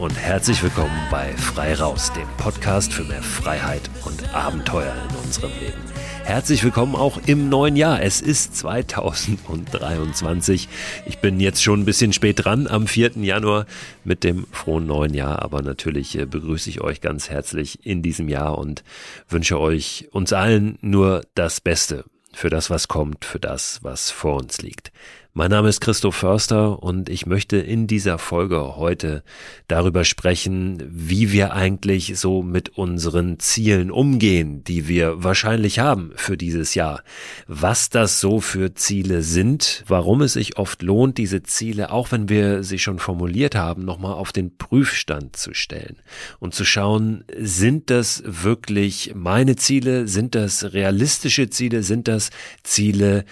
Und herzlich willkommen bei Frei Raus, dem Podcast für mehr Freiheit und Abenteuer in unserem Leben. Herzlich willkommen auch im neuen Jahr. Es ist 2023. Ich bin jetzt schon ein bisschen spät dran am 4. Januar mit dem frohen neuen Jahr, aber natürlich äh, begrüße ich euch ganz herzlich in diesem Jahr und wünsche euch uns allen nur das Beste für das, was kommt, für das, was vor uns liegt. Mein Name ist Christoph Förster und ich möchte in dieser Folge heute darüber sprechen, wie wir eigentlich so mit unseren Zielen umgehen, die wir wahrscheinlich haben für dieses Jahr. Was das so für Ziele sind, warum es sich oft lohnt, diese Ziele, auch wenn wir sie schon formuliert haben, nochmal auf den Prüfstand zu stellen und zu schauen, sind das wirklich meine Ziele, sind das realistische Ziele, sind das Ziele,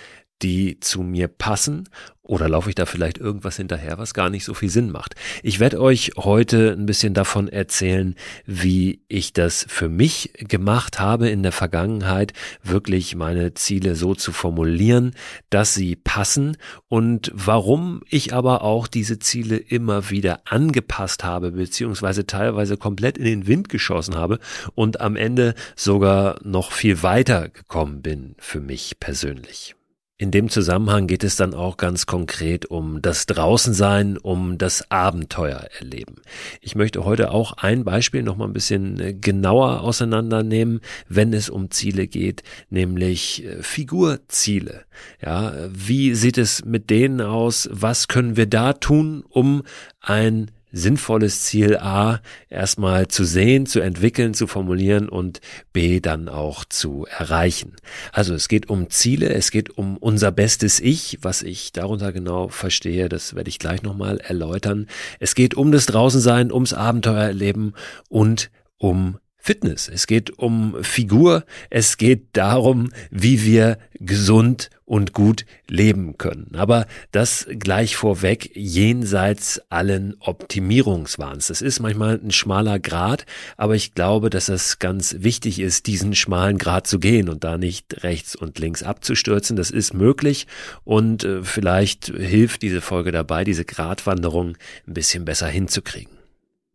die zu mir passen oder laufe ich da vielleicht irgendwas hinterher, was gar nicht so viel Sinn macht? Ich werde euch heute ein bisschen davon erzählen, wie ich das für mich gemacht habe in der Vergangenheit, wirklich meine Ziele so zu formulieren, dass sie passen und warum ich aber auch diese Ziele immer wieder angepasst habe, beziehungsweise teilweise komplett in den Wind geschossen habe und am Ende sogar noch viel weiter gekommen bin für mich persönlich. In dem Zusammenhang geht es dann auch ganz konkret um das Draußensein, um das Abenteuer erleben. Ich möchte heute auch ein Beispiel noch mal ein bisschen äh, genauer auseinandernehmen, wenn es um Ziele geht, nämlich äh, Figurziele. Ja, wie sieht es mit denen aus? Was können wir da tun, um ein sinnvolles Ziel A erstmal zu sehen, zu entwickeln, zu formulieren und B dann auch zu erreichen. Also es geht um Ziele, es geht um unser bestes Ich, was ich darunter genau verstehe, das werde ich gleich nochmal erläutern. Es geht um das Draußensein, ums Abenteuer erleben und um Fitness, es geht um Figur, es geht darum, wie wir gesund und gut leben können. Aber das gleich vorweg jenseits allen Optimierungswahns. Das ist manchmal ein schmaler Grad, aber ich glaube, dass es ganz wichtig ist, diesen schmalen Grad zu gehen und da nicht rechts und links abzustürzen. Das ist möglich und äh, vielleicht hilft diese Folge dabei, diese Gratwanderung ein bisschen besser hinzukriegen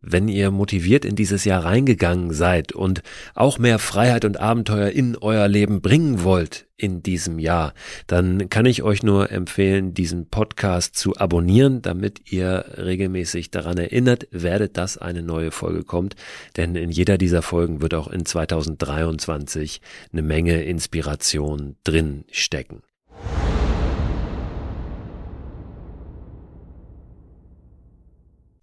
wenn ihr motiviert in dieses Jahr reingegangen seid und auch mehr Freiheit und Abenteuer in euer Leben bringen wollt in diesem Jahr, dann kann ich euch nur empfehlen, diesen Podcast zu abonnieren, damit ihr regelmäßig daran erinnert werdet, dass eine neue Folge kommt. Denn in jeder dieser Folgen wird auch in 2023 eine Menge Inspiration drin stecken.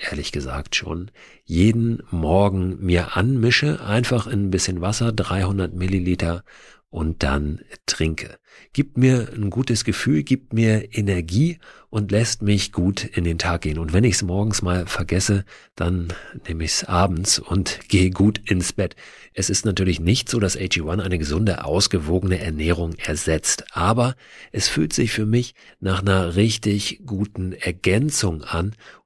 ehrlich gesagt schon, jeden Morgen mir anmische, einfach in ein bisschen Wasser, 300 Milliliter und dann trinke. Gibt mir ein gutes Gefühl, gibt mir Energie und lässt mich gut in den Tag gehen. Und wenn ich es morgens mal vergesse, dann nehme ich es abends und gehe gut ins Bett. Es ist natürlich nicht so, dass AG1 eine gesunde, ausgewogene Ernährung ersetzt, aber es fühlt sich für mich nach einer richtig guten Ergänzung an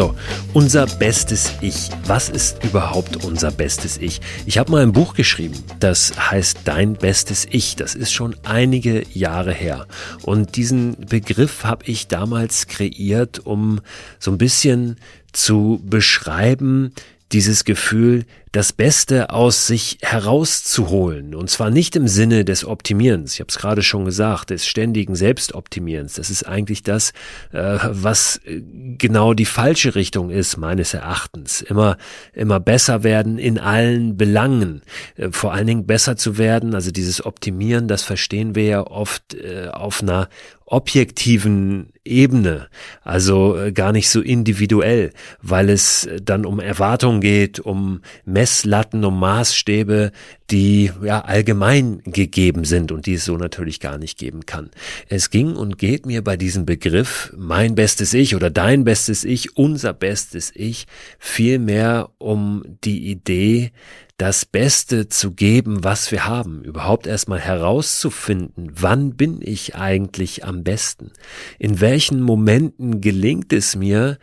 So, unser bestes Ich. Was ist überhaupt unser bestes Ich? Ich habe mal ein Buch geschrieben, das heißt Dein bestes Ich. Das ist schon einige Jahre her. Und diesen Begriff habe ich damals kreiert, um so ein bisschen zu beschreiben, dieses Gefühl, das Beste aus sich herauszuholen. Und zwar nicht im Sinne des Optimierens, ich habe es gerade schon gesagt, des ständigen Selbstoptimierens. Das ist eigentlich das, äh, was äh, genau die falsche Richtung ist, meines Erachtens. Immer, immer besser werden in allen Belangen. Äh, vor allen Dingen besser zu werden, also dieses Optimieren, das verstehen wir ja oft auf einer objektiven Ebene, also gar nicht so individuell, weil es dann um Erwartungen geht, um Messlatten und Maßstäbe, die ja allgemein gegeben sind und die es so natürlich gar nicht geben kann. Es ging und geht mir bei diesem Begriff mein bestes Ich oder dein bestes Ich, unser bestes Ich, vielmehr um die Idee, das Beste zu geben, was wir haben, überhaupt erstmal herauszufinden, wann bin ich eigentlich am besten, in welchen Momenten gelingt es mir,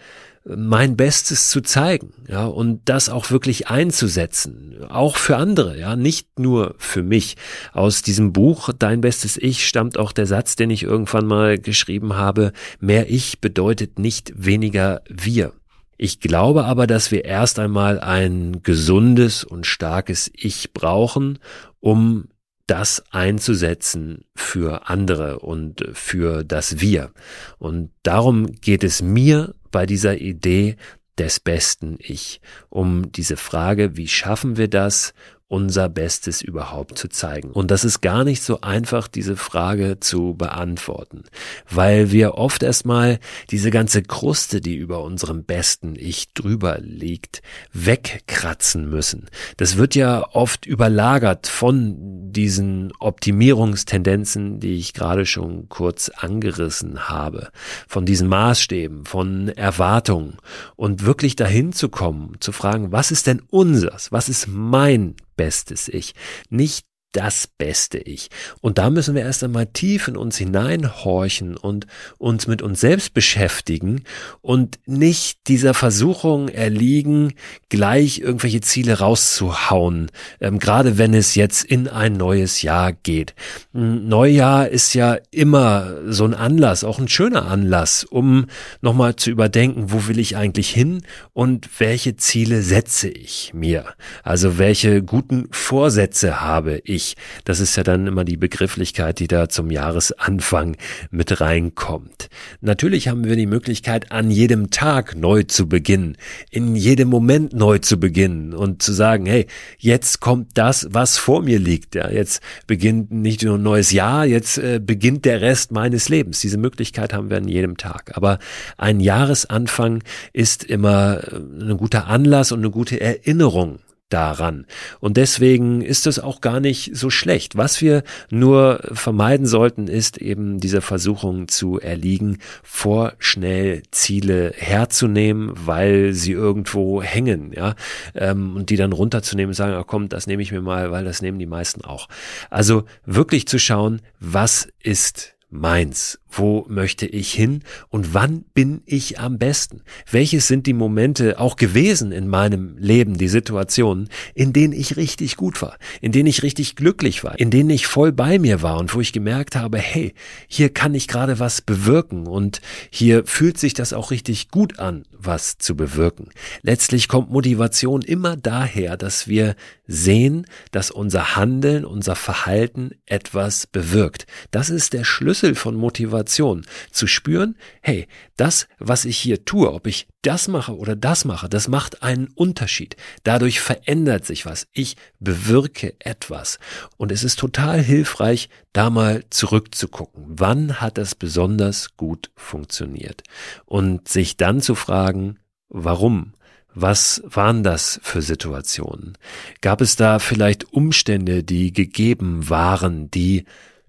mein Bestes zu zeigen, ja, und das auch wirklich einzusetzen, auch für andere, ja, nicht nur für mich. Aus diesem Buch Dein bestes Ich stammt auch der Satz, den ich irgendwann mal geschrieben habe, mehr Ich bedeutet nicht weniger wir. Ich glaube aber, dass wir erst einmal ein gesundes und starkes Ich brauchen, um das einzusetzen für andere und für das Wir. Und darum geht es mir bei dieser Idee des besten Ich, um diese Frage, wie schaffen wir das unser Bestes überhaupt zu zeigen. Und das ist gar nicht so einfach, diese Frage zu beantworten, weil wir oft erstmal diese ganze Kruste, die über unserem besten Ich drüber liegt, wegkratzen müssen. Das wird ja oft überlagert von diesen Optimierungstendenzen, die ich gerade schon kurz angerissen habe, von diesen Maßstäben, von Erwartungen und wirklich dahin zu kommen, zu fragen, was ist denn unseres? Was ist mein bestes Ich. Nicht das beste Ich. Und da müssen wir erst einmal tief in uns hineinhorchen und uns mit uns selbst beschäftigen und nicht dieser Versuchung erliegen, gleich irgendwelche Ziele rauszuhauen, ähm, gerade wenn es jetzt in ein neues Jahr geht. Neujahr ist ja immer so ein Anlass, auch ein schöner Anlass, um nochmal zu überdenken, wo will ich eigentlich hin und welche Ziele setze ich mir? Also welche guten Vorsätze habe ich? Ich. Das ist ja dann immer die Begrifflichkeit, die da zum Jahresanfang mit reinkommt. Natürlich haben wir die Möglichkeit, an jedem Tag neu zu beginnen, in jedem Moment neu zu beginnen und zu sagen, hey, jetzt kommt das, was vor mir liegt. Ja, jetzt beginnt nicht nur ein neues Jahr, jetzt äh, beginnt der Rest meines Lebens. Diese Möglichkeit haben wir an jedem Tag. Aber ein Jahresanfang ist immer äh, ein guter Anlass und eine gute Erinnerung daran. Und deswegen ist es auch gar nicht so schlecht. Was wir nur vermeiden sollten, ist eben dieser Versuchung zu erliegen, vorschnell Ziele herzunehmen, weil sie irgendwo hängen, ja, ähm, und die dann runterzunehmen und sagen, ach komm, das nehme ich mir mal, weil das nehmen die meisten auch. Also wirklich zu schauen, was ist meins? Wo möchte ich hin? Und wann bin ich am besten? Welches sind die Momente auch gewesen in meinem Leben, die Situationen, in denen ich richtig gut war, in denen ich richtig glücklich war, in denen ich voll bei mir war und wo ich gemerkt habe, hey, hier kann ich gerade was bewirken und hier fühlt sich das auch richtig gut an, was zu bewirken. Letztlich kommt Motivation immer daher, dass wir sehen, dass unser Handeln, unser Verhalten etwas bewirkt. Das ist der Schlüssel Schlüssel von Motivation. Zu spüren, hey, das, was ich hier tue, ob ich das mache oder das mache, das macht einen Unterschied. Dadurch verändert sich was. Ich bewirke etwas. Und es ist total hilfreich, da mal zurückzugucken. Wann hat das besonders gut funktioniert? Und sich dann zu fragen, warum? Was waren das für Situationen? Gab es da vielleicht Umstände, die gegeben waren, die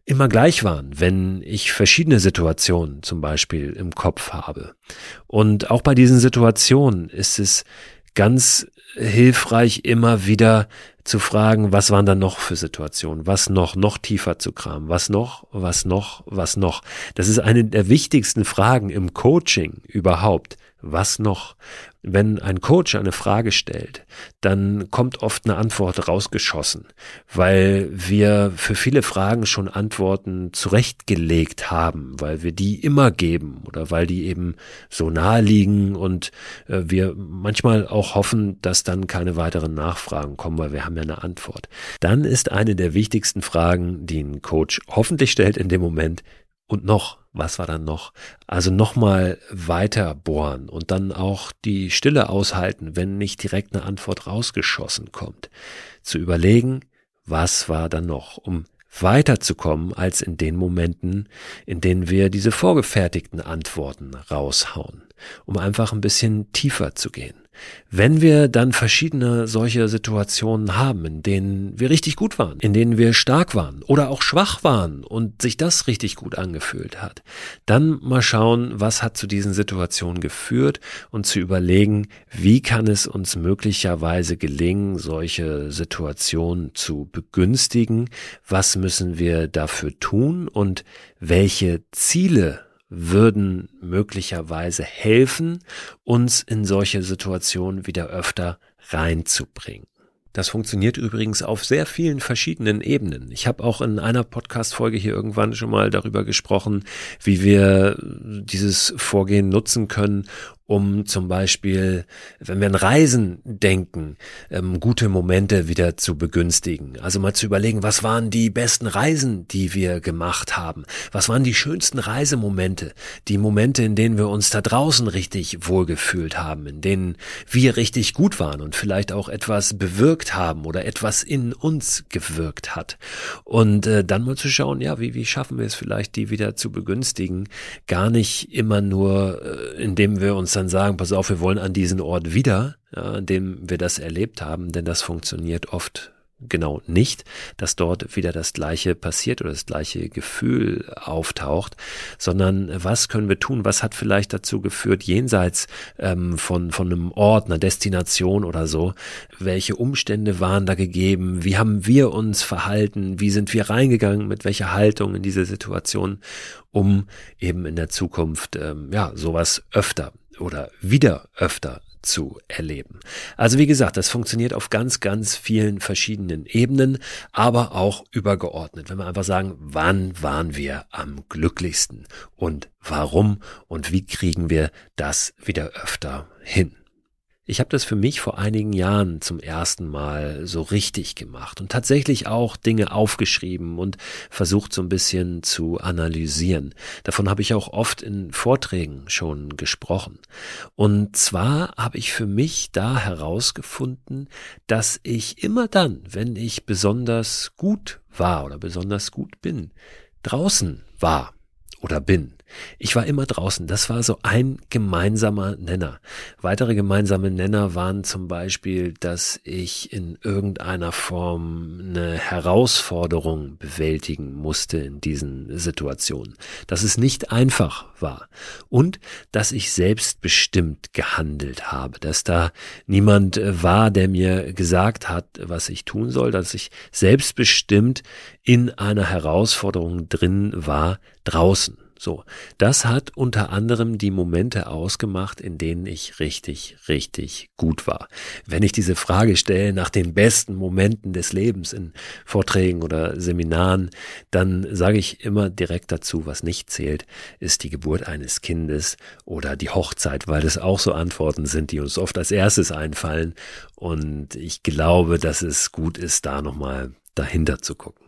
immer gleich waren, wenn ich verschiedene Situationen zum Beispiel im Kopf habe? Und auch bei diesen Situationen ist es ganz hilfreich, immer wieder zu fragen, was waren da noch für Situationen, was noch, noch tiefer zu kramen, was noch, was noch, was noch. Das ist eine der wichtigsten Fragen im Coaching überhaupt. Was noch? Wenn ein Coach eine Frage stellt, dann kommt oft eine Antwort rausgeschossen, weil wir für viele Fragen schon Antworten zurechtgelegt haben, weil wir die immer geben oder weil die eben so nahe liegen und äh, wir manchmal auch hoffen, dass dann keine weiteren Nachfragen kommen, weil wir haben ja eine Antwort. Dann ist eine der wichtigsten Fragen, die ein Coach hoffentlich stellt in dem Moment, und noch, was war dann noch? Also nochmal weiter bohren und dann auch die Stille aushalten, wenn nicht direkt eine Antwort rausgeschossen kommt. Zu überlegen, was war dann noch, um weiterzukommen als in den Momenten, in denen wir diese vorgefertigten Antworten raushauen, um einfach ein bisschen tiefer zu gehen. Wenn wir dann verschiedene solche Situationen haben, in denen wir richtig gut waren, in denen wir stark waren oder auch schwach waren und sich das richtig gut angefühlt hat, dann mal schauen, was hat zu diesen Situationen geführt und zu überlegen, wie kann es uns möglicherweise gelingen, solche Situationen zu begünstigen, was müssen wir dafür tun und welche Ziele würden möglicherweise helfen, uns in solche Situationen wieder öfter reinzubringen. Das funktioniert übrigens auf sehr vielen verschiedenen Ebenen. Ich habe auch in einer Podcast-Folge hier irgendwann schon mal darüber gesprochen, wie wir dieses Vorgehen nutzen können, um zum Beispiel, wenn wir an Reisen denken, ähm, gute Momente wieder zu begünstigen. Also mal zu überlegen, was waren die besten Reisen, die wir gemacht haben? Was waren die schönsten Reisemomente? Die Momente, in denen wir uns da draußen richtig wohlgefühlt haben, in denen wir richtig gut waren und vielleicht auch etwas bewirkt haben oder etwas in uns gewirkt hat. Und äh, dann mal zu schauen, ja, wie, wie schaffen wir es vielleicht, die wieder zu begünstigen? Gar nicht immer nur, äh, indem wir uns dann sagen, pass auf, wir wollen an diesen Ort wieder, ja, an dem wir das erlebt haben, denn das funktioniert oft genau nicht, dass dort wieder das gleiche passiert oder das gleiche Gefühl auftaucht, sondern was können wir tun, was hat vielleicht dazu geführt, jenseits ähm, von, von einem Ort, einer Destination oder so, welche Umstände waren da gegeben, wie haben wir uns verhalten, wie sind wir reingegangen, mit welcher Haltung in diese Situation, um eben in der Zukunft ähm, ja sowas öfter oder wieder öfter zu erleben. Also wie gesagt, das funktioniert auf ganz, ganz vielen verschiedenen Ebenen, aber auch übergeordnet. Wenn wir einfach sagen, wann waren wir am glücklichsten und warum und wie kriegen wir das wieder öfter hin. Ich habe das für mich vor einigen Jahren zum ersten Mal so richtig gemacht und tatsächlich auch Dinge aufgeschrieben und versucht so ein bisschen zu analysieren. Davon habe ich auch oft in Vorträgen schon gesprochen. Und zwar habe ich für mich da herausgefunden, dass ich immer dann, wenn ich besonders gut war oder besonders gut bin, draußen war oder bin. Ich war immer draußen. Das war so ein gemeinsamer Nenner. Weitere gemeinsame Nenner waren zum Beispiel, dass ich in irgendeiner Form eine Herausforderung bewältigen musste in diesen Situationen. Dass es nicht einfach war. Und dass ich selbstbestimmt gehandelt habe. Dass da niemand war, der mir gesagt hat, was ich tun soll. Dass ich selbstbestimmt in einer Herausforderung drin war, draußen. So, das hat unter anderem die Momente ausgemacht, in denen ich richtig, richtig gut war. Wenn ich diese Frage stelle nach den besten Momenten des Lebens in Vorträgen oder Seminaren, dann sage ich immer direkt dazu, was nicht zählt, ist die Geburt eines Kindes oder die Hochzeit, weil das auch so Antworten sind, die uns oft als erstes einfallen. Und ich glaube, dass es gut ist, da nochmal dahinter zu gucken.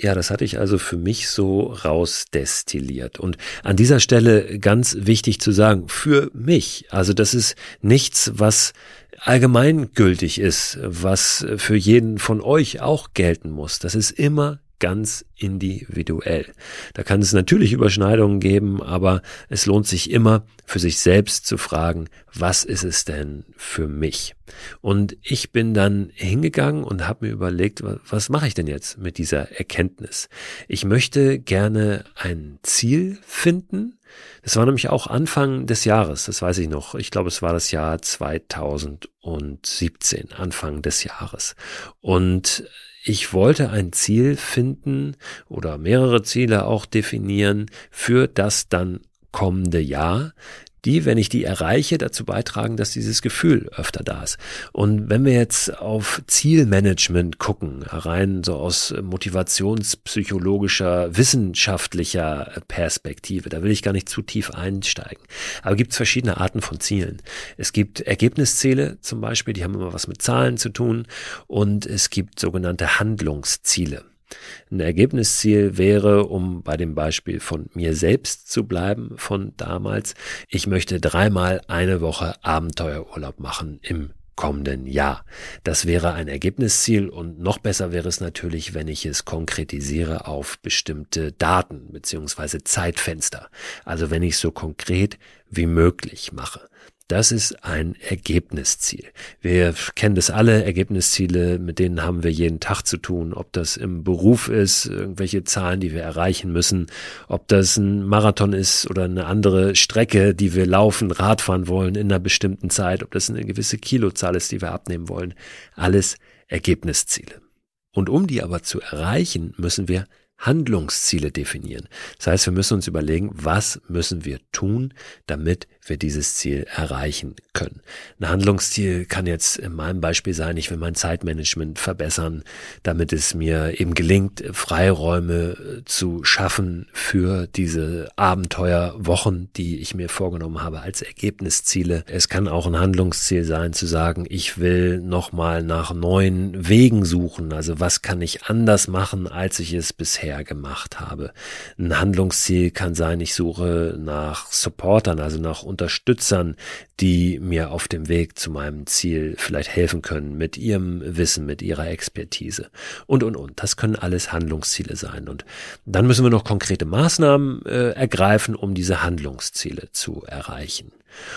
Ja, das hatte ich also für mich so rausdestilliert. Und an dieser Stelle ganz wichtig zu sagen, für mich. Also das ist nichts, was allgemeingültig ist, was für jeden von euch auch gelten muss. Das ist immer ganz individuell. Da kann es natürlich Überschneidungen geben, aber es lohnt sich immer für sich selbst zu fragen, was ist es denn für mich? Und ich bin dann hingegangen und habe mir überlegt, was mache ich denn jetzt mit dieser Erkenntnis? Ich möchte gerne ein Ziel finden. Das war nämlich auch Anfang des Jahres, das weiß ich noch. Ich glaube, es war das Jahr 2017, Anfang des Jahres. Und ich wollte ein Ziel finden oder mehrere Ziele auch definieren für das dann kommende Jahr, die, wenn ich die erreiche, dazu beitragen, dass dieses Gefühl öfter da ist. Und wenn wir jetzt auf Zielmanagement gucken, rein so aus motivationspsychologischer, wissenschaftlicher Perspektive, da will ich gar nicht zu tief einsteigen. Aber gibt es verschiedene Arten von Zielen. Es gibt Ergebnisziele zum Beispiel, die haben immer was mit Zahlen zu tun und es gibt sogenannte Handlungsziele. Ein Ergebnisziel wäre, um bei dem Beispiel von mir selbst zu bleiben, von damals, ich möchte dreimal eine Woche Abenteuerurlaub machen im kommenden Jahr. Das wäre ein Ergebnisziel und noch besser wäre es natürlich, wenn ich es konkretisiere auf bestimmte Daten beziehungsweise Zeitfenster. Also wenn ich es so konkret wie möglich mache. Das ist ein Ergebnisziel. Wir kennen das alle, Ergebnisziele, mit denen haben wir jeden Tag zu tun, ob das im Beruf ist, irgendwelche Zahlen, die wir erreichen müssen, ob das ein Marathon ist oder eine andere Strecke, die wir laufen, Radfahren wollen in einer bestimmten Zeit, ob das eine gewisse Kilozahl ist, die wir abnehmen wollen. Alles Ergebnisziele. Und um die aber zu erreichen, müssen wir Handlungsziele definieren. Das heißt, wir müssen uns überlegen, was müssen wir tun, damit wir dieses Ziel erreichen können. Ein Handlungsziel kann jetzt in meinem Beispiel sein, ich will mein Zeitmanagement verbessern, damit es mir eben gelingt, Freiräume äh, zu schaffen für diese Abenteuerwochen, die ich mir vorgenommen habe als Ergebnisziele. Es kann auch ein Handlungsziel sein, zu sagen, ich will nochmal nach neuen Wegen suchen. Also was kann ich anders machen, als ich es bisher gemacht habe? Ein Handlungsziel kann sein, ich suche nach Supportern, also nach Unterstützern, die mir auf dem Weg zu meinem Ziel vielleicht helfen können mit ihrem Wissen, mit ihrer Expertise und, und, und. Das können alles Handlungsziele sein. Und dann müssen wir noch konkrete Maßnahmen äh, ergreifen, um diese Handlungsziele zu erreichen.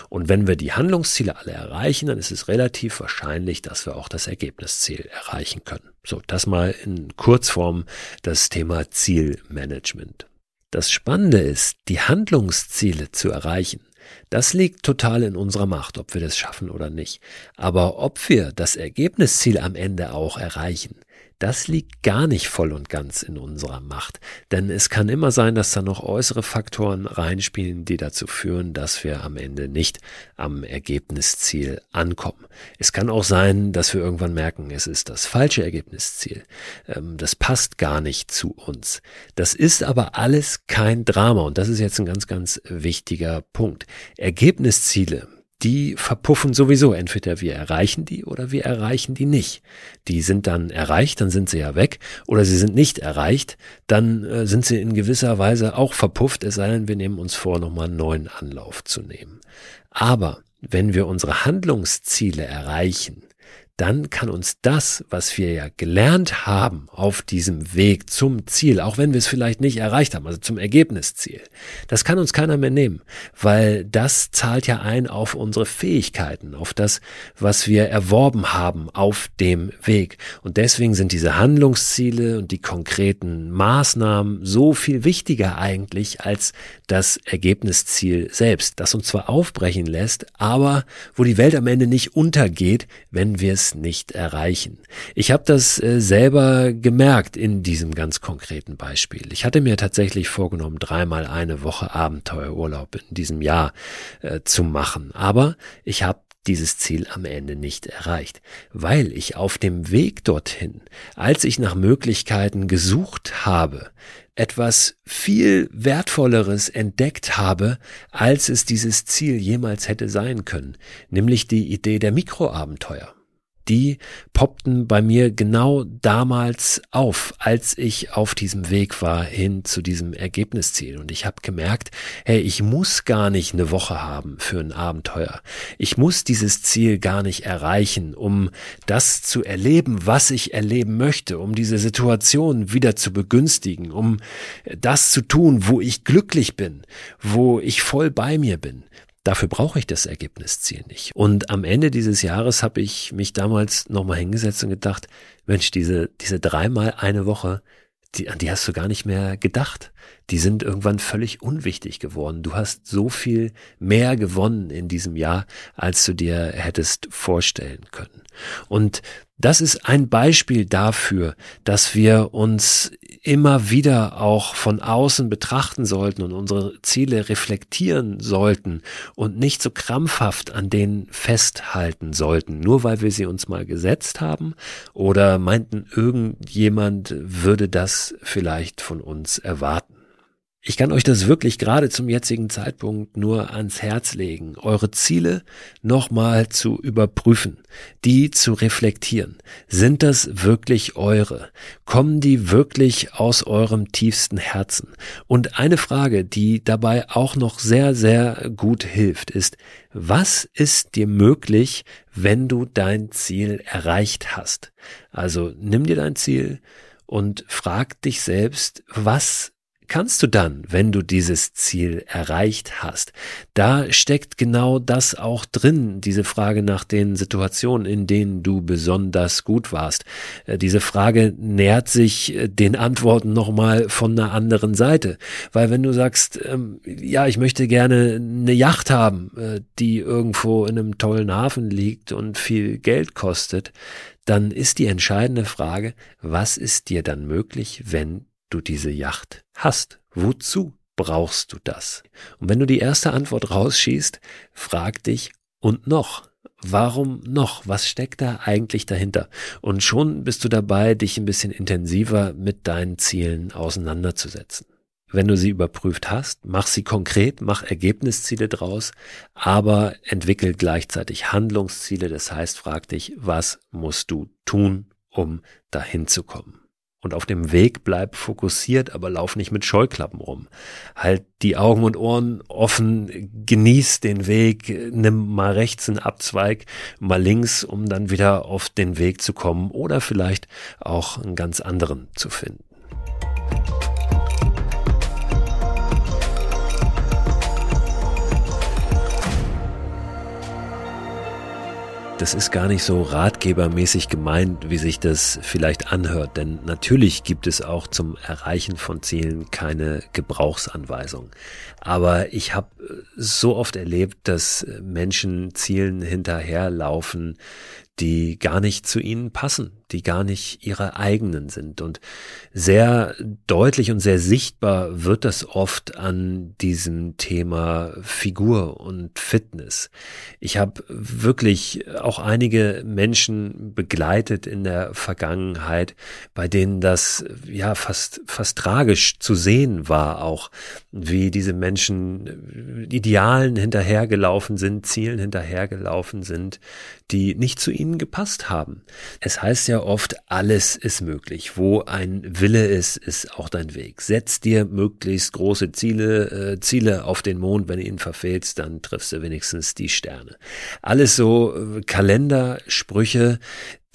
Und wenn wir die Handlungsziele alle erreichen, dann ist es relativ wahrscheinlich, dass wir auch das Ergebnisziel erreichen können. So, das mal in Kurzform das Thema Zielmanagement. Das Spannende ist, die Handlungsziele zu erreichen. Das liegt total in unserer Macht, ob wir das schaffen oder nicht. Aber ob wir das Ergebnisziel am Ende auch erreichen, das liegt gar nicht voll und ganz in unserer Macht. Denn es kann immer sein, dass da noch äußere Faktoren reinspielen, die dazu führen, dass wir am Ende nicht am Ergebnisziel ankommen. Es kann auch sein, dass wir irgendwann merken, es ist das falsche Ergebnisziel. Ähm, das passt gar nicht zu uns. Das ist aber alles kein Drama und das ist jetzt ein ganz, ganz wichtiger Punkt. Ergebnisziele, die verpuffen sowieso. Entweder wir erreichen die oder wir erreichen die nicht. Die sind dann erreicht, dann sind sie ja weg. Oder sie sind nicht erreicht, dann äh, sind sie in gewisser Weise auch verpufft, es sei denn, wir nehmen uns vor, nochmal einen neuen Anlauf zu nehmen. Aber wenn wir unsere Handlungsziele erreichen, dann kann uns das, was wir ja gelernt haben auf diesem Weg zum Ziel, auch wenn wir es vielleicht nicht erreicht haben, also zum Ergebnisziel, das kann uns keiner mehr nehmen, weil das zahlt ja ein auf unsere Fähigkeiten, auf das, was wir erworben haben auf dem Weg. Und deswegen sind diese Handlungsziele und die konkreten Maßnahmen so viel wichtiger eigentlich als das Ergebnisziel selbst, das uns zwar aufbrechen lässt, aber wo die Welt am Ende nicht untergeht, wenn wir es nicht erreichen. Ich habe das äh, selber gemerkt in diesem ganz konkreten Beispiel. Ich hatte mir tatsächlich vorgenommen, dreimal eine Woche Abenteuerurlaub in diesem Jahr äh, zu machen, aber ich habe dieses Ziel am Ende nicht erreicht, weil ich auf dem Weg dorthin, als ich nach Möglichkeiten gesucht habe, etwas viel Wertvolleres entdeckt habe, als es dieses Ziel jemals hätte sein können, nämlich die Idee der Mikroabenteuer. Die poppten bei mir genau damals auf, als ich auf diesem Weg war hin zu diesem Ergebnisziel. Und ich habe gemerkt, hey, ich muss gar nicht eine Woche haben für ein Abenteuer. Ich muss dieses Ziel gar nicht erreichen, um das zu erleben, was ich erleben möchte, um diese Situation wieder zu begünstigen, um das zu tun, wo ich glücklich bin, wo ich voll bei mir bin. Dafür brauche ich das Ergebnisziel nicht. Und am Ende dieses Jahres habe ich mich damals nochmal hingesetzt und gedacht, Mensch, diese, diese dreimal eine Woche, die, an die hast du gar nicht mehr gedacht. Die sind irgendwann völlig unwichtig geworden. Du hast so viel mehr gewonnen in diesem Jahr, als du dir hättest vorstellen können. Und das ist ein Beispiel dafür, dass wir uns immer wieder auch von außen betrachten sollten und unsere Ziele reflektieren sollten und nicht so krampfhaft an denen festhalten sollten, nur weil wir sie uns mal gesetzt haben oder meinten, irgendjemand würde das vielleicht von uns erwarten. Ich kann euch das wirklich gerade zum jetzigen Zeitpunkt nur ans Herz legen, eure Ziele nochmal zu überprüfen, die zu reflektieren. Sind das wirklich eure? Kommen die wirklich aus eurem tiefsten Herzen? Und eine Frage, die dabei auch noch sehr, sehr gut hilft, ist, was ist dir möglich, wenn du dein Ziel erreicht hast? Also nimm dir dein Ziel und frag dich selbst, was kannst du dann, wenn du dieses Ziel erreicht hast? Da steckt genau das auch drin, diese Frage nach den Situationen, in denen du besonders gut warst. Äh, diese Frage nähert sich äh, den Antworten nochmal von einer anderen Seite. Weil wenn du sagst, ähm, ja, ich möchte gerne eine Yacht haben, äh, die irgendwo in einem tollen Hafen liegt und viel Geld kostet, dann ist die entscheidende Frage, was ist dir dann möglich, wenn du diese Yacht hast? Wozu brauchst du das? Und wenn du die erste Antwort rausschießt, frag dich, und noch? Warum noch? Was steckt da eigentlich dahinter? Und schon bist du dabei, dich ein bisschen intensiver mit deinen Zielen auseinanderzusetzen. Wenn du sie überprüft hast, mach sie konkret, mach Ergebnisziele draus, aber entwickel gleichzeitig Handlungsziele. Das heißt, frag dich, was musst du tun, um dahin zu kommen? Und auf dem Weg bleib fokussiert, aber lauf nicht mit Scheuklappen rum. Halt die Augen und Ohren offen, genieß den Weg, nimm mal rechts einen Abzweig, mal links, um dann wieder auf den Weg zu kommen oder vielleicht auch einen ganz anderen zu finden. Das ist gar nicht so ratgebermäßig gemeint, wie sich das vielleicht anhört, denn natürlich gibt es auch zum Erreichen von Zielen keine Gebrauchsanweisung. Aber ich habe so oft erlebt, dass Menschen Zielen hinterherlaufen, die gar nicht zu ihnen passen, die gar nicht ihre eigenen sind. Und sehr deutlich und sehr sichtbar wird das oft an diesem Thema Figur und Fitness. Ich habe wirklich auch einige Menschen begleitet in der Vergangenheit, bei denen das ja fast, fast tragisch zu sehen war, auch wie diese Menschen Idealen hinterhergelaufen sind, Zielen hinterhergelaufen sind, die nicht zu ihnen gepasst haben. Es heißt ja oft, alles ist möglich. Wo ein Wille ist, ist auch dein Weg. Setz dir möglichst große Ziele, äh, Ziele auf den Mond. Wenn du ihn verfehlst, dann triffst du wenigstens die Sterne. Alles so äh, Kalendersprüche,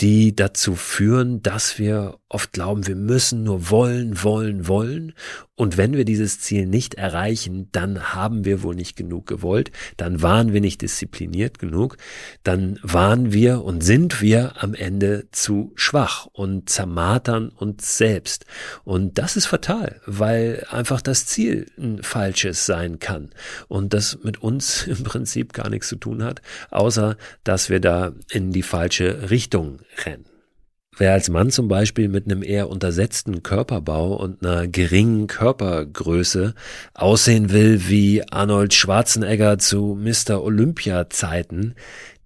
die dazu führen, dass wir oft glauben, wir müssen nur wollen, wollen, wollen. Und wenn wir dieses Ziel nicht erreichen, dann haben wir wohl nicht genug gewollt, dann waren wir nicht diszipliniert genug, dann waren wir und sind wir am Ende zu schwach und zermartern uns selbst. Und das ist fatal, weil einfach das Ziel ein falsches sein kann und das mit uns im Prinzip gar nichts zu tun hat, außer dass wir da in die falsche Richtung. Wer als Mann zum Beispiel mit einem eher untersetzten Körperbau und einer geringen Körpergröße aussehen will wie Arnold Schwarzenegger zu Mr. Olympia Zeiten,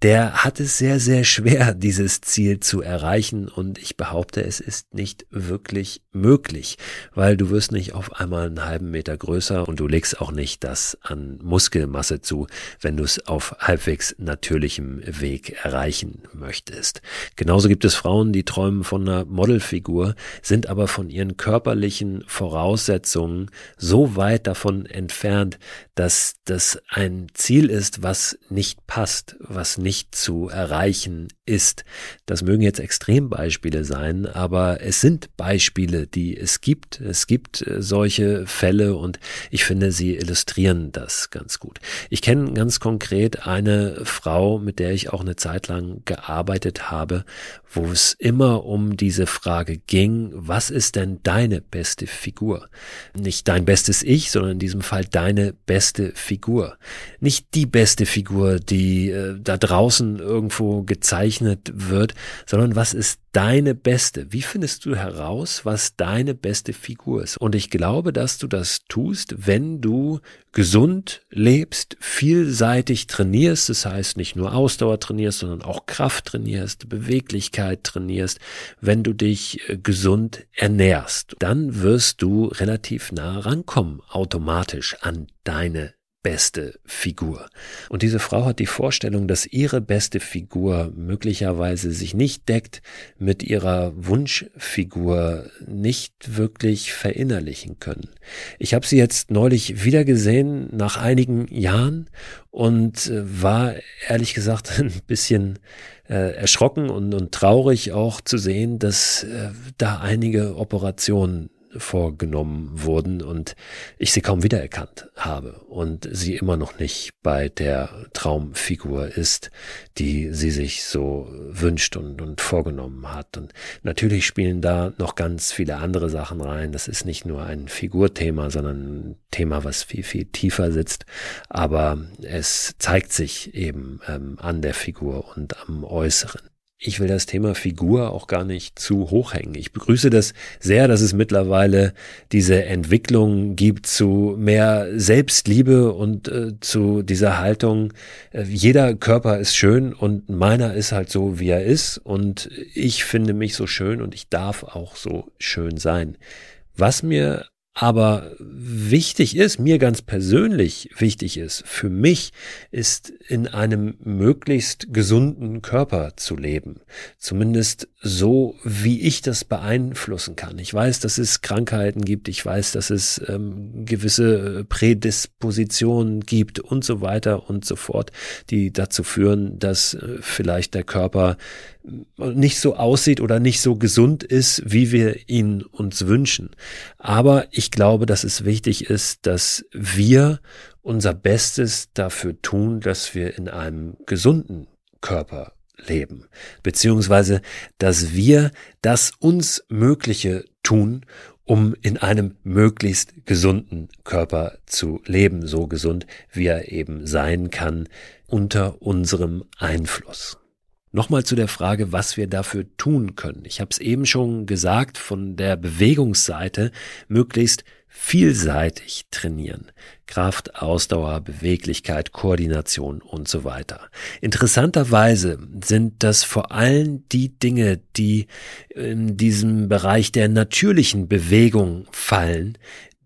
der hat es sehr, sehr schwer, dieses Ziel zu erreichen und ich behaupte, es ist nicht wirklich möglich, weil du wirst nicht auf einmal einen halben Meter größer und du legst auch nicht das an Muskelmasse zu, wenn du es auf halbwegs natürlichem Weg erreichen möchtest. Genauso gibt es Frauen, die träumen von einer Modelfigur, sind aber von ihren körperlichen Voraussetzungen so weit davon entfernt, dass das ein Ziel ist, was nicht passt, was nicht zu erreichen ist. Das mögen jetzt Extrembeispiele sein, aber es sind Beispiele, die es gibt. Es gibt äh, solche Fälle und ich finde, sie illustrieren das ganz gut. Ich kenne ganz konkret eine Frau, mit der ich auch eine Zeit lang gearbeitet habe, wo es immer um diese Frage ging, was ist denn deine beste Figur? Nicht dein bestes Ich, sondern in diesem Fall deine beste Figur. Nicht die beste Figur, die äh, da draußen irgendwo gezeichnet wird, sondern was ist deine beste? Wie findest du heraus, was deine beste Figur ist? Und ich glaube, dass du das tust, wenn du gesund lebst, vielseitig trainierst, das heißt nicht nur Ausdauer trainierst, sondern auch Kraft trainierst, Beweglichkeit trainierst, wenn du dich äh, gesund ernährst, dann wirst du relativ nah rankommen automatisch an deine beste Figur. Und diese Frau hat die Vorstellung, dass ihre beste Figur möglicherweise sich nicht deckt mit ihrer Wunschfigur, nicht wirklich verinnerlichen können. Ich habe sie jetzt neulich wieder gesehen, nach einigen Jahren, und äh, war ehrlich gesagt ein bisschen äh, erschrocken und, und traurig auch zu sehen, dass äh, da einige Operationen vorgenommen wurden und ich sie kaum wiedererkannt habe und sie immer noch nicht bei der Traumfigur ist, die sie sich so wünscht und, und vorgenommen hat. Und natürlich spielen da noch ganz viele andere Sachen rein. Das ist nicht nur ein Figurthema, sondern ein Thema, was viel, viel tiefer sitzt. Aber es zeigt sich eben ähm, an der Figur und am Äußeren ich will das Thema Figur auch gar nicht zu hoch hängen. Ich begrüße das sehr, dass es mittlerweile diese Entwicklung gibt zu mehr Selbstliebe und äh, zu dieser Haltung, äh, jeder Körper ist schön und meiner ist halt so, wie er ist und ich finde mich so schön und ich darf auch so schön sein. Was mir aber wichtig ist, mir ganz persönlich wichtig ist, für mich ist in einem möglichst gesunden Körper zu leben. Zumindest so, wie ich das beeinflussen kann. Ich weiß, dass es Krankheiten gibt, ich weiß, dass es ähm, gewisse Prädispositionen gibt und so weiter und so fort, die dazu führen, dass äh, vielleicht der Körper nicht so aussieht oder nicht so gesund ist, wie wir ihn uns wünschen. Aber ich glaube, dass es wichtig ist, dass wir unser Bestes dafür tun, dass wir in einem gesunden Körper leben, beziehungsweise dass wir das uns Mögliche tun, um in einem möglichst gesunden Körper zu leben, so gesund wie er eben sein kann, unter unserem Einfluss. Nochmal zu der Frage, was wir dafür tun können. Ich habe es eben schon gesagt, von der Bewegungsseite möglichst vielseitig trainieren. Kraft, Ausdauer, Beweglichkeit, Koordination und so weiter. Interessanterweise sind das vor allem die Dinge, die in diesem Bereich der natürlichen Bewegung fallen,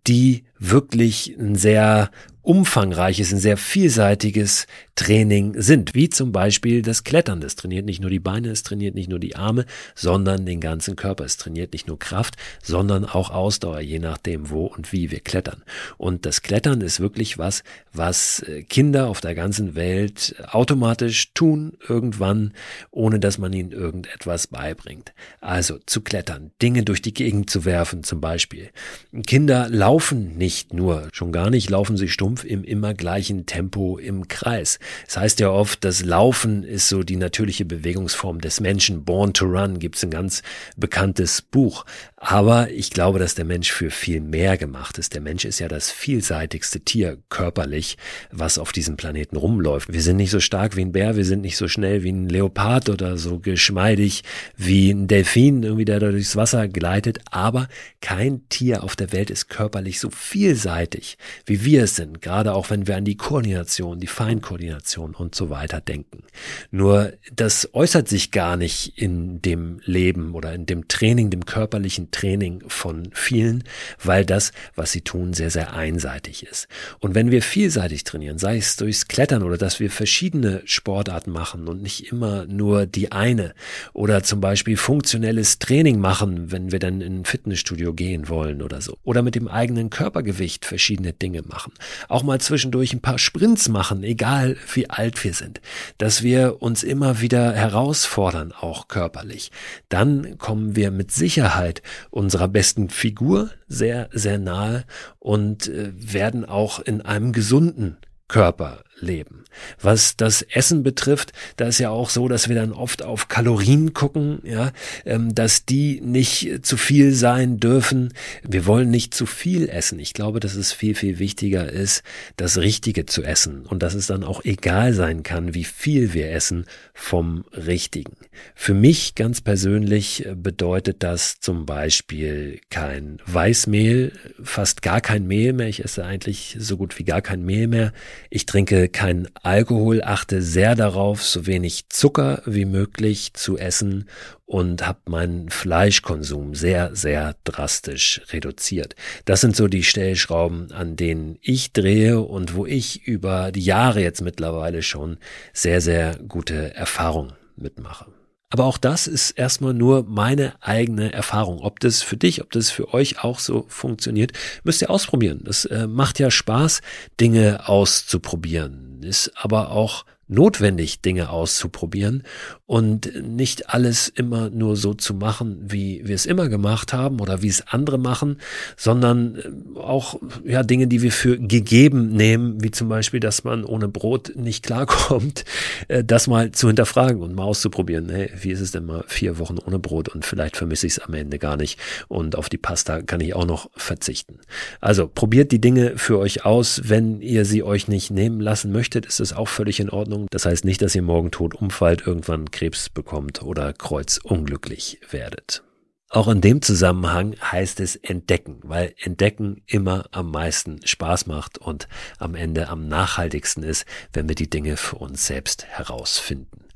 die wirklich ein sehr umfangreiches, ein sehr vielseitiges Training sind, wie zum Beispiel das Klettern. Das trainiert nicht nur die Beine, es trainiert nicht nur die Arme, sondern den ganzen Körper. Es trainiert nicht nur Kraft, sondern auch Ausdauer, je nachdem, wo und wie wir klettern. Und das Klettern ist wirklich was, was äh, Kinder auf der ganzen Welt automatisch tun, irgendwann, ohne dass man ihnen irgendetwas beibringt. Also zu klettern, Dinge durch die Gegend zu werfen zum Beispiel. Kinder laufen nicht nur, schon gar nicht laufen sie stumpf Stumpf im immer gleichen Tempo im Kreis. Es heißt ja oft, das Laufen ist so die natürliche Bewegungsform des Menschen. Born to Run gibt es ein ganz bekanntes Buch. Aber ich glaube, dass der Mensch für viel mehr gemacht ist. Der Mensch ist ja das vielseitigste Tier körperlich, was auf diesem Planeten rumläuft. Wir sind nicht so stark wie ein Bär, wir sind nicht so schnell wie ein Leopard oder so geschmeidig wie ein Delfin, irgendwie der da durchs Wasser gleitet. Aber kein Tier auf der Welt ist körperlich so vielseitig, wie wir es sind gerade auch wenn wir an die Koordination, die Feinkoordination und so weiter denken. Nur das äußert sich gar nicht in dem Leben oder in dem Training, dem körperlichen Training von vielen, weil das, was sie tun, sehr, sehr einseitig ist. Und wenn wir vielseitig trainieren, sei es durchs Klettern oder dass wir verschiedene Sportarten machen und nicht immer nur die eine oder zum Beispiel funktionelles Training machen, wenn wir dann in ein Fitnessstudio gehen wollen oder so. Oder mit dem eigenen Körpergewicht verschiedene Dinge machen. Auch mal zwischendurch ein paar Sprints machen, egal wie alt wir sind. Dass wir uns immer wieder herausfordern, auch körperlich. Dann kommen wir mit Sicherheit unserer besten Figur sehr, sehr nahe und äh, werden auch in einem gesunden Körper leben. Was das Essen betrifft, da ist ja auch so, dass wir dann oft auf Kalorien gucken, ja, ähm, dass die nicht zu viel sein dürfen. Wir wollen nicht zu viel essen. Ich glaube, dass es viel, viel wichtiger ist, das Richtige zu essen und dass es dann auch egal sein kann, wie viel wir essen vom Richtigen. Für mich ganz persönlich bedeutet das zum Beispiel kein Weißmehl, fast gar kein Mehl mehr. Ich esse eigentlich so gut wie gar kein Mehl mehr. Ich trinke kein Alkohol, achte sehr darauf, so wenig Zucker wie möglich zu essen und habe meinen Fleischkonsum sehr, sehr drastisch reduziert. Das sind so die Stellschrauben, an denen ich drehe und wo ich über die Jahre jetzt mittlerweile schon sehr, sehr gute Erfahrungen mitmache. Aber auch das ist erstmal nur meine eigene Erfahrung. Ob das für dich, ob das für euch auch so funktioniert, müsst ihr ausprobieren. Das äh, macht ja Spaß, Dinge auszuprobieren. Ist aber auch notwendig, Dinge auszuprobieren und nicht alles immer nur so zu machen, wie wir es immer gemacht haben oder wie es andere machen, sondern äh, auch ja Dinge, die wir für gegeben nehmen, wie zum Beispiel, dass man ohne Brot nicht klarkommt, äh, das mal zu hinterfragen und mal auszuprobieren. Hey, wie ist es denn mal vier Wochen ohne Brot und vielleicht vermisse ich es am Ende gar nicht und auf die Pasta kann ich auch noch verzichten. Also probiert die Dinge für euch aus. Wenn ihr sie euch nicht nehmen lassen möchtet, ist es auch völlig in Ordnung. Das heißt nicht, dass ihr morgen tot umfallt, irgendwann Krebs bekommt oder kreuzunglücklich werdet. Auch in dem Zusammenhang heißt es entdecken, weil entdecken immer am meisten Spaß macht und am Ende am nachhaltigsten ist, wenn wir die Dinge für uns selbst herausfinden.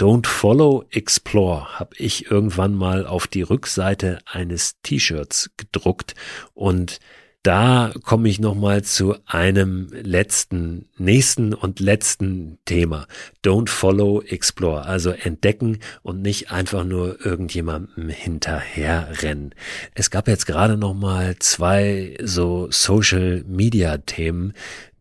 Don't follow, explore habe ich irgendwann mal auf die Rückseite eines T-Shirts gedruckt und da komme ich nochmal zu einem letzten, nächsten und letzten Thema. Don't follow, explore. Also entdecken und nicht einfach nur irgendjemandem hinterherrennen. Es gab jetzt gerade nochmal zwei so Social Media Themen,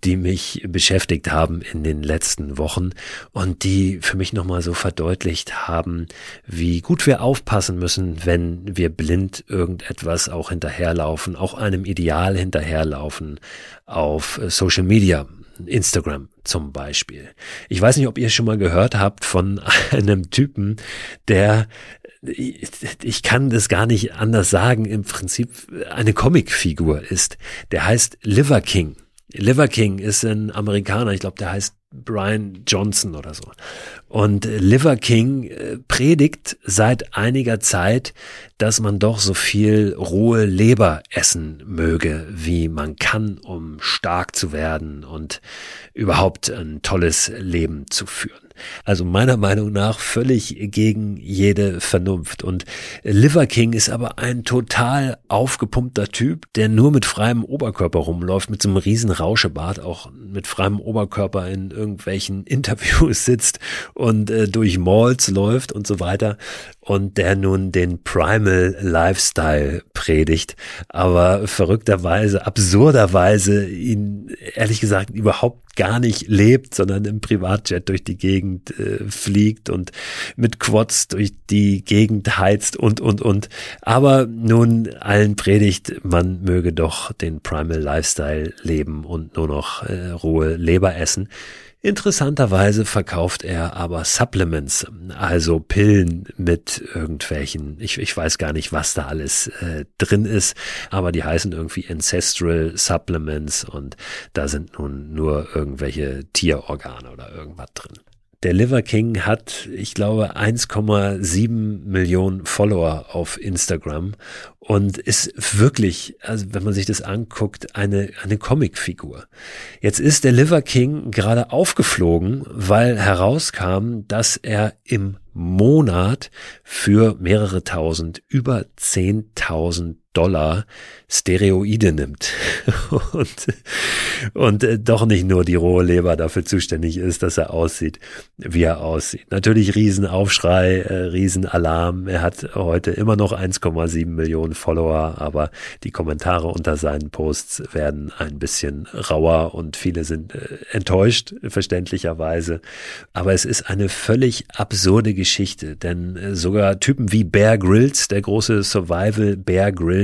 die mich beschäftigt haben in den letzten Wochen und die für mich nochmal so verdeutlicht haben, wie gut wir aufpassen müssen, wenn wir blind irgendetwas auch hinterherlaufen, auch einem Ideal hinterherlaufen auf Social Media. Instagram zum Beispiel. Ich weiß nicht, ob ihr schon mal gehört habt von einem Typen, der ich kann das gar nicht anders sagen, im Prinzip eine Comicfigur ist. Der heißt Liver King. Liver King ist ein Amerikaner, ich glaube, der heißt Brian Johnson oder so. Und Liver King äh, predigt seit einiger Zeit, dass man doch so viel rohe Leber essen möge, wie man kann, um stark zu werden und überhaupt ein tolles Leben zu führen. Also meiner Meinung nach völlig gegen jede Vernunft. Und Liver King ist aber ein total aufgepumpter Typ, der nur mit freiem Oberkörper rumläuft, mit so einem riesen Rauschebart, auch mit freiem Oberkörper in irgendwelchen Interviews sitzt und äh, durch Malls läuft und so weiter und der nun den Primal Lifestyle predigt, aber verrückterweise, absurderweise ihn ehrlich gesagt überhaupt gar nicht lebt, sondern im Privatjet durch die Gegend äh, fliegt und mit Quads durch die Gegend heizt und, und, und. Aber nun allen predigt, man möge doch den Primal Lifestyle leben und nur noch äh, rohe Leber essen. Interessanterweise verkauft er aber Supplements, also Pillen mit irgendwelchen, ich, ich weiß gar nicht, was da alles äh, drin ist, aber die heißen irgendwie Ancestral Supplements und da sind nun nur irgendwelche Tierorgane oder irgendwas drin. Der Liver King hat, ich glaube, 1,7 Millionen Follower auf Instagram und ist wirklich, also wenn man sich das anguckt, eine, eine Comicfigur. Jetzt ist der Liver King gerade aufgeflogen, weil herauskam, dass er im Monat für mehrere tausend, über 10.000 Dollar Steroide nimmt und, und äh, doch nicht nur die rohe Leber dafür zuständig ist, dass er aussieht, wie er aussieht. Natürlich Riesenaufschrei, äh, Riesenalarm. Er hat heute immer noch 1,7 Millionen Follower, aber die Kommentare unter seinen Posts werden ein bisschen rauer und viele sind äh, enttäuscht, verständlicherweise. Aber es ist eine völlig absurde Geschichte, denn sogar Typen wie Bear Grylls, der große Survival Bear Grylls,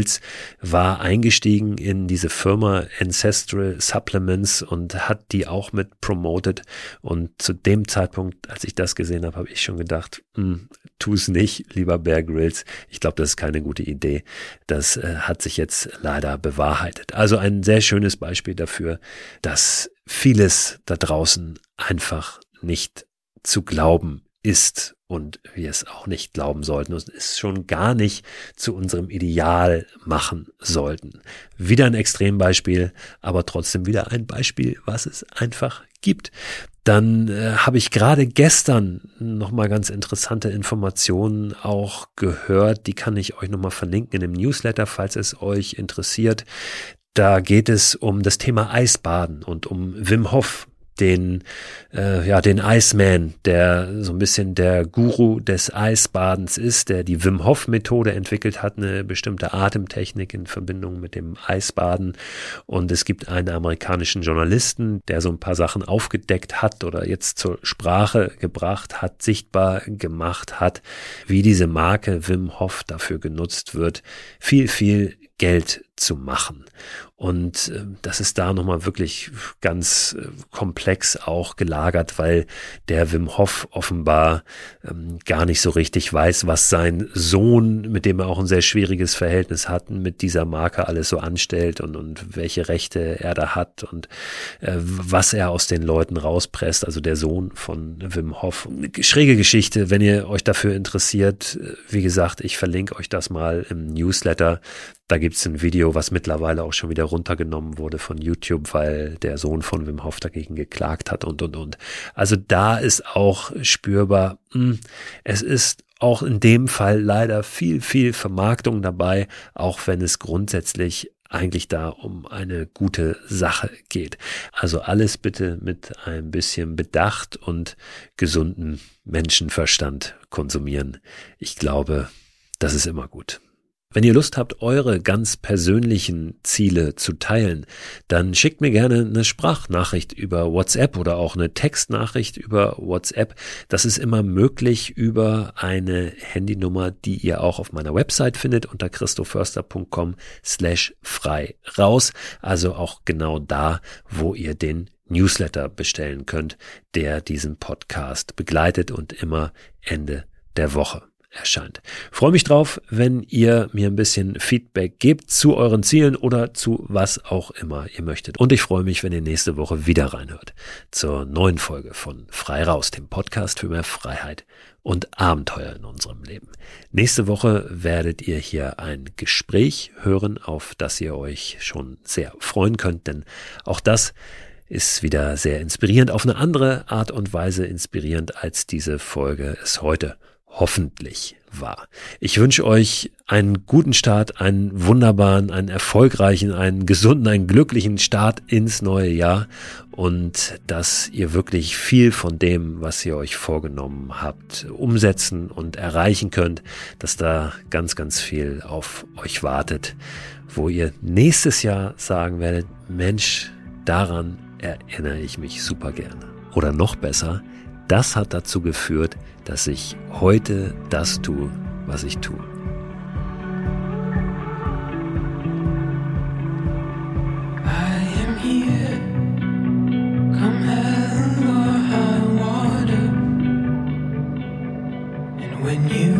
war eingestiegen in diese Firma Ancestral Supplements und hat die auch mit promoted. Und zu dem Zeitpunkt, als ich das gesehen habe, habe ich schon gedacht, hm, tu es nicht, lieber Bear Grylls. Ich glaube, das ist keine gute Idee. Das äh, hat sich jetzt leider bewahrheitet. Also ein sehr schönes Beispiel dafür, dass vieles da draußen einfach nicht zu glauben ist und wir es auch nicht glauben sollten und es schon gar nicht zu unserem Ideal machen sollten. Wieder ein Extrembeispiel, aber trotzdem wieder ein Beispiel, was es einfach gibt. Dann äh, habe ich gerade gestern nochmal ganz interessante Informationen auch gehört. Die kann ich euch nochmal verlinken in dem Newsletter, falls es euch interessiert. Da geht es um das Thema Eisbaden und um Wim Hof, den, äh, ja, den Iceman, der so ein bisschen der Guru des Eisbadens ist, der die Wim Hof Methode entwickelt hat, eine bestimmte Atemtechnik in Verbindung mit dem Eisbaden. Und es gibt einen amerikanischen Journalisten, der so ein paar Sachen aufgedeckt hat oder jetzt zur Sprache gebracht hat, sichtbar gemacht hat, wie diese Marke Wim Hof dafür genutzt wird, viel, viel Geld zu machen. Und äh, das ist da nochmal wirklich ganz äh, komplex auch gelagert, weil der Wim Hof offenbar ähm, gar nicht so richtig weiß, was sein Sohn, mit dem er auch ein sehr schwieriges Verhältnis hat, mit dieser Marke alles so anstellt und, und welche Rechte er da hat und äh, was er aus den Leuten rauspresst. Also der Sohn von Wim Hof. Schräge Geschichte, wenn ihr euch dafür interessiert. Äh, wie gesagt, ich verlinke euch das mal im Newsletter. Da gibt's ein Video, was mittlerweile auch schon wieder runtergenommen wurde von YouTube, weil der Sohn von Wim Hof dagegen geklagt hat und, und, und. Also da ist auch spürbar, hm, es ist auch in dem Fall leider viel, viel Vermarktung dabei, auch wenn es grundsätzlich eigentlich da um eine gute Sache geht. Also alles bitte mit ein bisschen Bedacht und gesunden Menschenverstand konsumieren. Ich glaube, das ist immer gut. Wenn ihr Lust habt, eure ganz persönlichen Ziele zu teilen, dann schickt mir gerne eine Sprachnachricht über WhatsApp oder auch eine Textnachricht über WhatsApp. Das ist immer möglich über eine Handynummer, die ihr auch auf meiner Website findet unter christoförster.com slash frei raus. Also auch genau da, wo ihr den Newsletter bestellen könnt, der diesen Podcast begleitet und immer Ende der Woche erscheint. Freue mich drauf, wenn ihr mir ein bisschen Feedback gebt zu euren Zielen oder zu was auch immer ihr möchtet. Und ich freue mich, wenn ihr nächste Woche wieder reinhört zur neuen Folge von Frei Raus, dem Podcast für mehr Freiheit und Abenteuer in unserem Leben. Nächste Woche werdet ihr hier ein Gespräch hören, auf das ihr euch schon sehr freuen könnt, denn auch das ist wieder sehr inspirierend, auf eine andere Art und Weise inspirierend, als diese Folge es heute hoffentlich war. Ich wünsche euch einen guten Start, einen wunderbaren, einen erfolgreichen, einen gesunden, einen glücklichen Start ins neue Jahr und dass ihr wirklich viel von dem, was ihr euch vorgenommen habt, umsetzen und erreichen könnt, dass da ganz, ganz viel auf euch wartet, wo ihr nächstes Jahr sagen werdet, Mensch, daran erinnere ich mich super gerne. Oder noch besser, das hat dazu geführt, dass ich heute das tue, was ich tue. times get